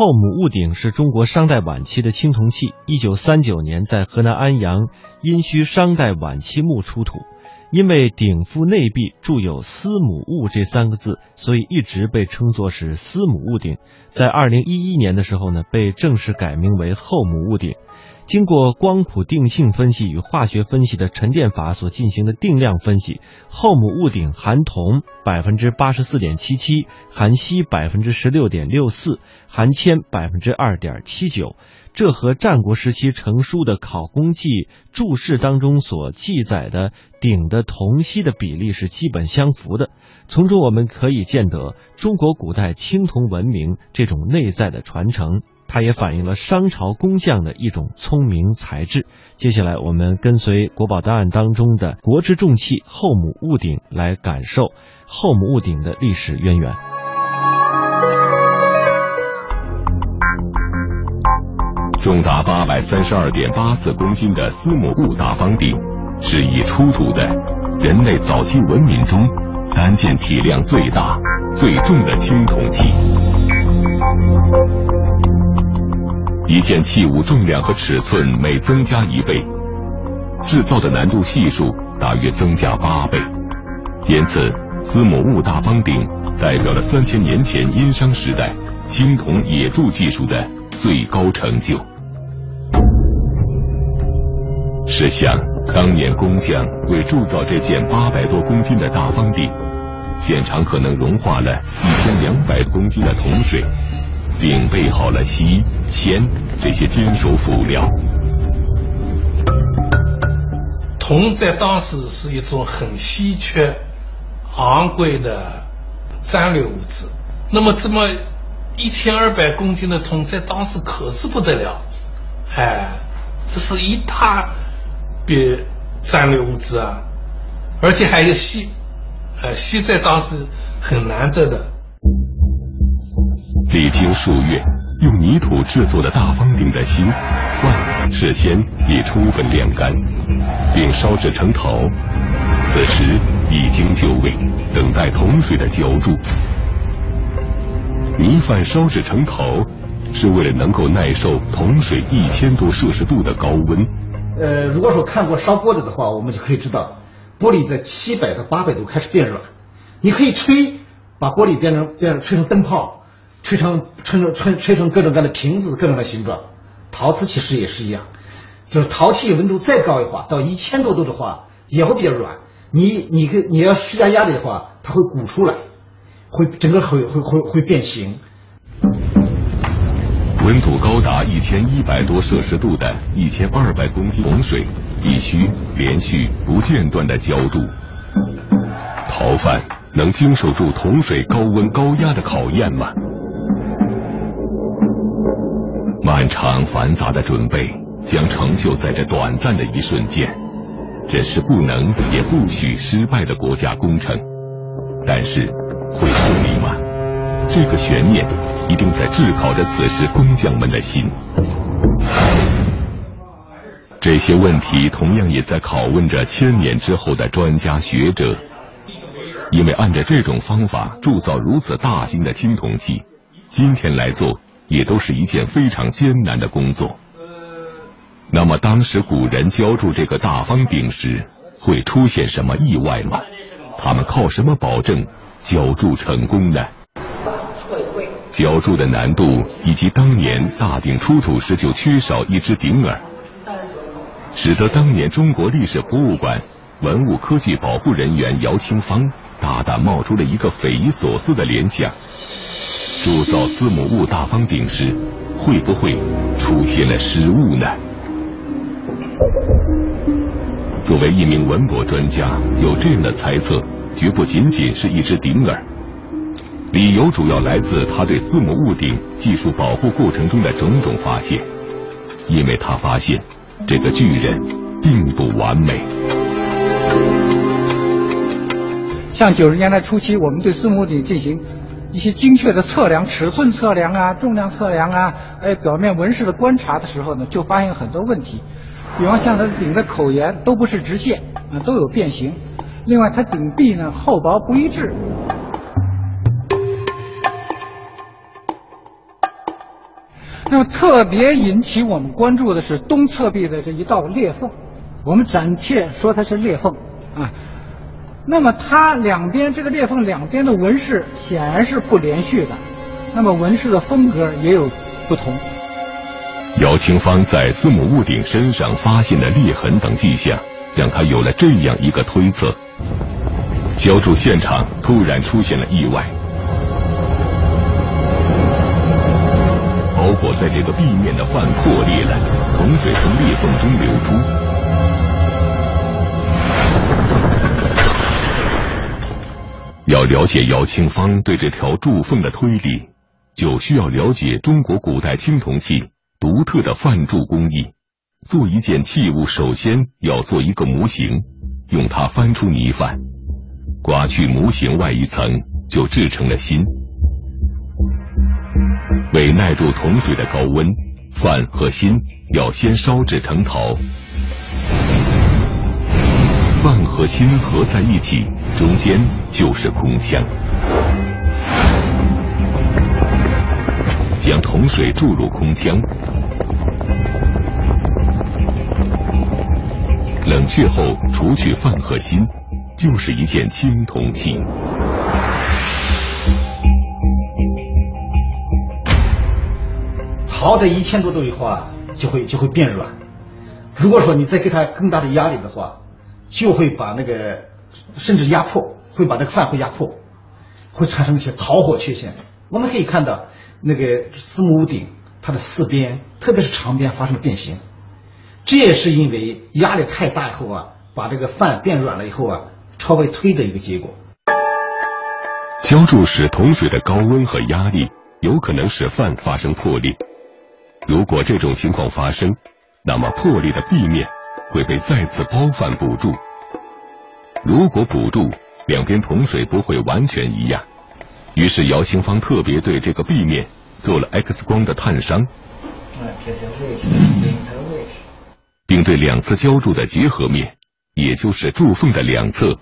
后母戊鼎是中国商代晚期的青铜器，一九三九年在河南安阳殷墟商代晚期墓出土。因为鼎腹内壁铸有“司母戊”这三个字，所以一直被称作是司母戊鼎。在二零一一年的时候呢，被正式改名为后母戊鼎。经过光谱定性分析与化学分析的沉淀法所进行的定量分析，后母戊鼎含铜百分之八十四点七七，含锡百分之十六点六四，含铅百分之二点七九。这和战国时期成书的考工记注释当中所记载的鼎的铜锡的比例是基本相符的。从中我们可以见得中国古代青铜文明这种内在的传承。它也反映了商朝工匠的一种聪明才智。接下来，我们跟随国宝档案当中的国之重器后母戊鼎，来感受后母戊鼎的历史渊源。重达八百三十二点八四公斤的司母戊大方鼎，是已出土的人类早期文明中单件体量最大、最重的青铜器。一件器物重量和尺寸每增加一倍，制造的难度系数大约增加八倍，因此司母戊大方鼎代表了三千年前殷商时代青铜冶铸技术的最高成就。试想，当年工匠为铸造这件八百多公斤的大方鼎，现场可能融化了一千两百公斤的铜水。并备好了锡、铅这些金属辅料。铜在当时是一种很稀缺、昂贵的战略物资。那么，这么一千二百公斤的铜在当时可是不得了，哎，这是一大笔战略物资啊！而且还有锡，呃，锡在当时很难得的。历经数月，用泥土制作的大方鼎的锡、罐、事先已充分晾干，并烧制成陶。此时已经就位，等待铜水的浇筑。泥饭烧制成陶，是为了能够耐受铜水一千多摄氏度的高温。呃，如果说看过烧玻璃的话，我们就可以知道，玻璃在七百到八百度开始变软。你可以吹，把玻璃变成变成吹成灯泡。吹成吹成吹吹成各种各样的瓶子，各种的形状。陶瓷其实也是一样，就是陶器温度再高的话，到一千多度的话，也会比较软。你你个你要施加压力的话，它会鼓出来，会整个会会会会变形。温度高达一千一百多摄氏度的一千二百公斤铜水，必须连续不间断的浇筑。陶范能经受住铜水高温高压的考验吗？漫长繁杂的准备将成就在这短暂的一瞬间，这是不能也不许失败的国家工程。但是会顺利吗？这个悬念一定在炙烤着此时工匠们的心。这些问题同样也在拷问着千年之后的专家学者，因为按照这种方法铸造如此大型的青铜器，今天来做。也都是一件非常艰难的工作。那么，当时古人浇筑这个大方鼎时，会出现什么意外吗？他们靠什么保证浇筑成功呢？浇筑的难度以及当年大鼎出土时就缺少一只鼎耳，使得当年中国历史博物馆文物科技保护人员姚清芳大胆冒出了一个匪夷所思的联想。铸造司母戊大方鼎时，会不会出现了失误呢？作为一名文博专家，有这样的猜测，绝不仅仅是一只鼎耳。理由主要来自他对司母戊鼎技术保护过程中的种种发现，因为他发现这个巨人并不完美。像九十年代初期，我们对司母鼎进行。一些精确的测量、尺寸测量啊、重量测量啊，哎，表面纹饰的观察的时候呢，就发现很多问题。比方像它顶的口沿都不是直线啊，都有变形。另外，它顶壁呢厚薄不一致。那么特别引起我们关注的是东侧壁的这一道裂缝，我们暂且说它是裂缝啊。那么它两边这个裂缝两边的纹饰显然是不连续的，那么纹饰的风格也有不同。姚清芳在司母屋顶身上发现的裂痕等迹象，让他有了这样一个推测：浇筑现场突然出现了意外，包裹在这个壁面的范破裂了，铜水从裂缝中流出。要了解姚庆芳对这条铸缝的推理，就需要了解中国古代青铜器独特的范铸工艺。做一件器物，首先要做一个模型，用它翻出泥范，刮去模型外一层，就制成了芯。为耐住铜水的高温，范和芯要先烧制成陶。范和芯合在一起，中间就是空腔。将铜水注入空腔，冷却后除去范和芯，就是一件青铜器。陶在一千多度以后啊，就会就会变软。如果说你再给它更大的压力的话，就会把那个甚至压迫，会把这个饭会压迫，会产生一些逃火缺陷。我们可以看到那个司母屋顶，它的四边，特别是长边发生了变形，这也是因为压力太大以后啊，把这个饭变软了以后啊，朝外推的一个结果。浇筑时铜水的高温和压力有可能使饭发生破裂。如果这种情况发生，那么破裂的壁面。会被再次包饭补住。如果补住，两边铜水不会完全一样。于是姚兴芳特别对这个壁面做了 X 光的探伤，并对两侧浇筑的结合面，也就是柱缝的两侧，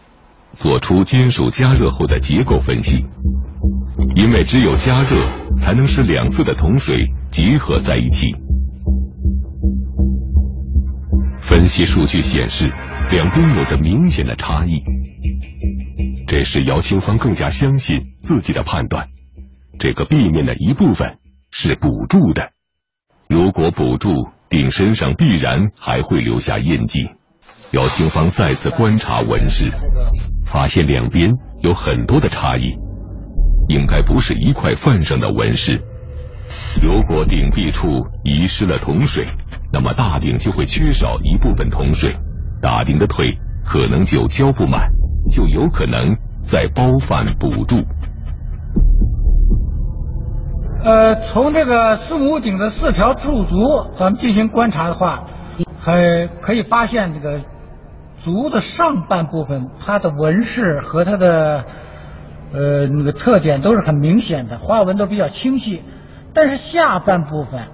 做出金属加热后的结构分析。因为只有加热，才能使两侧的铜水结合在一起。分析数据显示，两边有着明显的差异，这使姚清芳更加相信自己的判断。这个壁面的一部分是补助的，如果补助顶身上必然还会留下印记。姚清芳再次观察纹饰，发现两边有很多的差异，应该不是一块范上的纹饰。如果顶壁处遗失了铜水。那么大鼎就会缺少一部分铜水，大鼎的腿可能就浇不满，就有可能再包饭补助。呃，从这个四母顶的四条柱足，咱们进行观察的话，还可以发现这个足的上半部分，它的纹饰和它的呃那个特点都是很明显的，花纹都比较清晰，但是下半部分。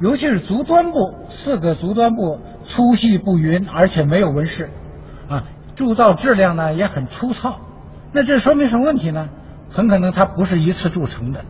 尤其是足端部，四个足端部粗细不匀，而且没有纹饰，啊，铸造质量呢也很粗糙。那这说明什么问题呢？很可能它不是一次铸成的。